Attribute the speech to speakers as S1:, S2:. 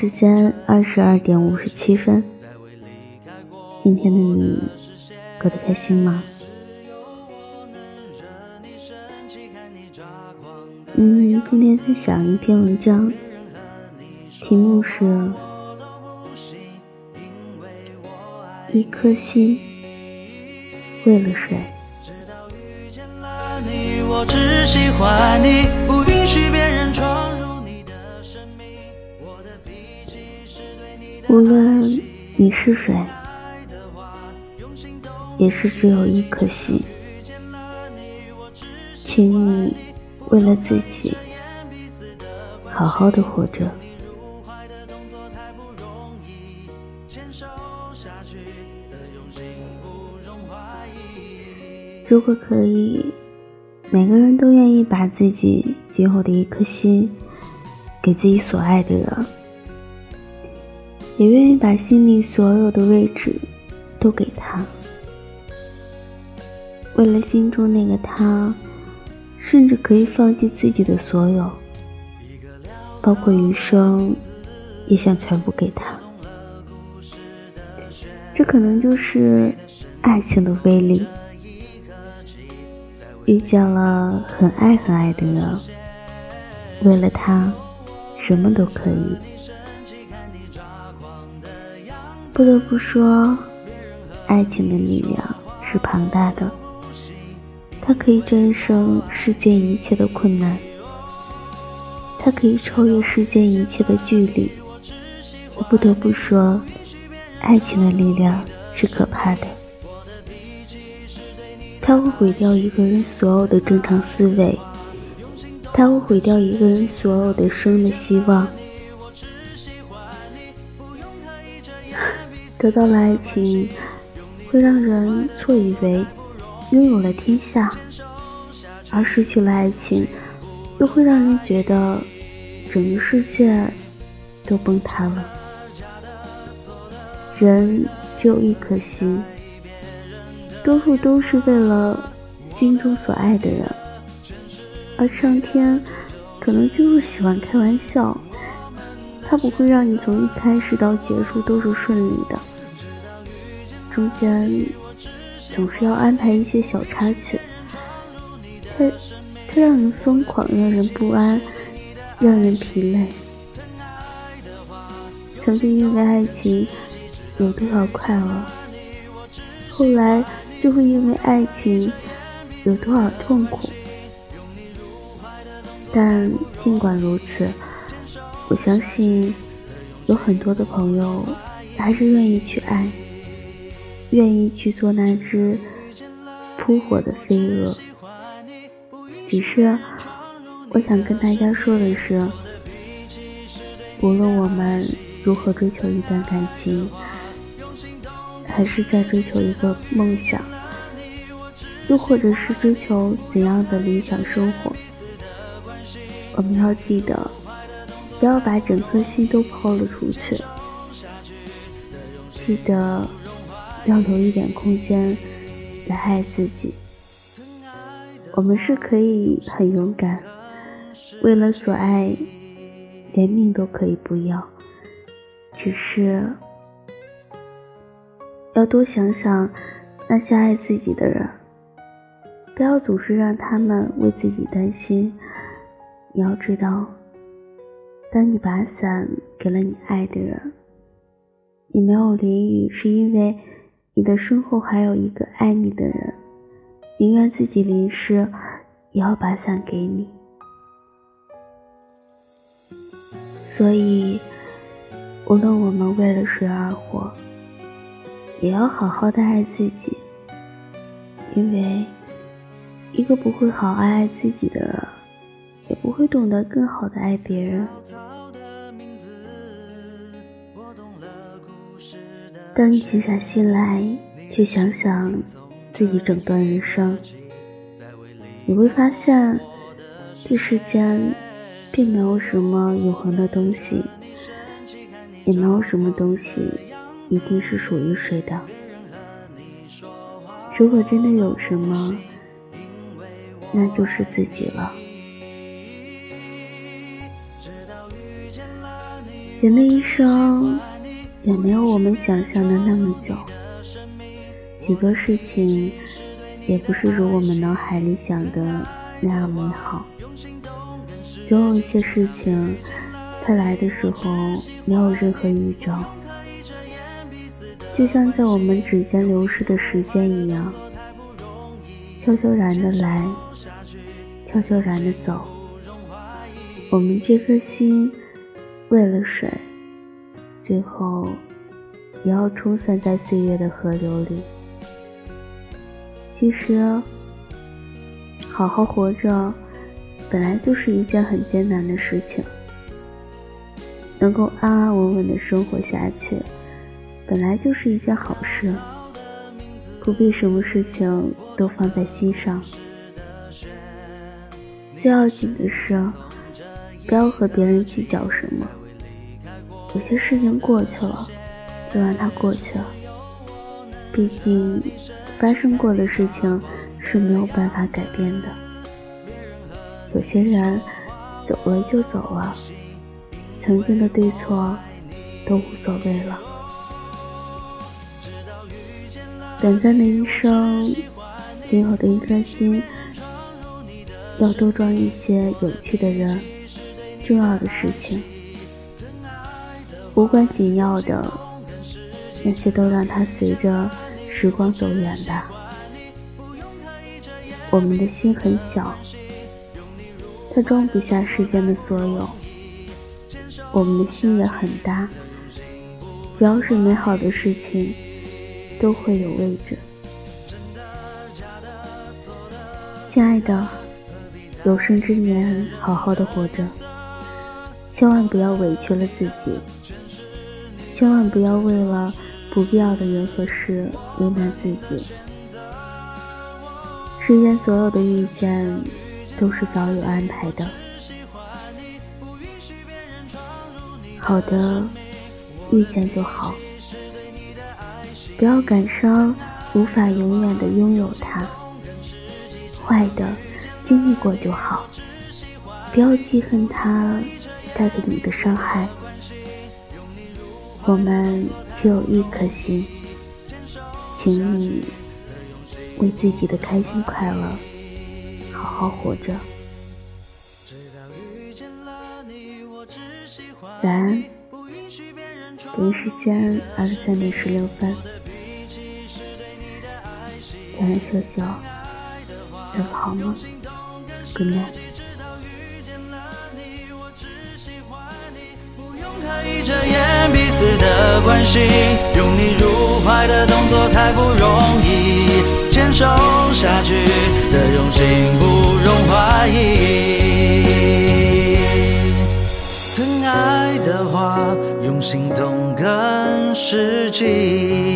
S1: 时间二十二点五十七分，今天的你过得开心吗？嗯，今天分享一篇文章，题目是《一颗心为了谁》。无论你是谁，也是只有一颗心，请你为了自己好好的活着。如果可以，每个人都愿意把自己今后的一颗心给自己所爱的人。也愿意把心里所有的位置都给他，为了心中那个他，甚至可以放弃自己的所有，包括余生，也想全部给他。这可能就是爱情的威力。遇见了很爱很爱的人，为了他，什么都可以。不得不说，爱情的力量是庞大的，它可以战胜世间一切的困难，它可以超越世间一切的距离。我不得不说，爱情的力量是可怕的，它会毁掉一个人所有的正常思维，它会毁掉一个人所有的生的希望。得到了爱情，会让人错以为拥有了天下；而失去了爱情，又会让人觉得整个世界都崩塌了。人只有一颗心，多数都是为了心中所爱的人，而上天可能就是喜欢开玩笑。他不会让你从一开始到结束都是顺利的，中间总是要安排一些小插曲。它它让人疯狂，让人不安，让人疲累。曾经因为爱情有多少快乐，后来就会因为爱情有多少痛苦。但尽管如此。我相信有很多的朋友还是愿意去爱，愿意去做那只扑火的飞蛾。只是我想跟大家说的是，无论我们如何追求一段感情，还是在追求一个梦想，又或者是追求怎样的理想生活，我们要记得。不要把整颗心都抛了出去，记得要留一点空间来爱自己。我们是可以很勇敢，为了所爱，连命都可以不要。只是要多想想那些爱自己的人，不要总是让他们为自己担心。你要知道。当你把伞给了你爱的人，你没有淋雨，是因为你的身后还有一个爱你的人，宁愿自己淋湿，也要把伞给你。所以，无论我们为了谁而活，也要好好的爱自己，因为一个不会好爱爱自己的人。我会懂得更好的爱别人。当你静下心来，去想想自己整段人生，你会发现，这世间并没有什么永恒的东西，也没有什么东西一定是属于谁的。如果真的有什么，那就是自己了。人的一生也没有我们想象的那么久，许多事情也不是如我们脑海里想的那样美好。总有一些事情，它来的时候没有任何预兆，就像在我们指尖流逝的时间一样，悄悄然的来，悄悄然的走。我们这颗心。为了水，最后也要冲散在岁月的河流里。其实，好好活着本来就是一件很艰难的事情。能够安安稳稳的生活下去，本来就是一件好事。不必什么事情都放在心上。最要紧的是，不要和别人计较什么。有些事情过去了，就让它过去了。毕竟，发生过的事情是没有办法改变的。有些人走了就走了，曾经的对错都无所谓了。短暂的一生，仅有的一颗心，要多装一些有趣的人，重要的事情。无关紧要的那些，都让它随着时光走远吧。我们的心很小，它装不下世间的所有。我们的心也很大，只要是美好的事情，都会有位置。亲爱的，有生之年，好好的活着，千万不要委屈了自己。千万不要为了不必要的人和事为难自己。世间所有的遇见都是早有安排的。好的，遇见就好，不要感伤，无法永远的拥有它。坏的，经历过就好，不要记恨它带给你的伤害。我们只有一颗心，请你为自己的开心快乐好好活着。晚安，北京时间二十三点十六分，早点休息哦，做个好梦，Good night。关心，拥你入怀的动作太不容易，坚守下去的用心不容怀疑。疼爱的话，用心动更实际。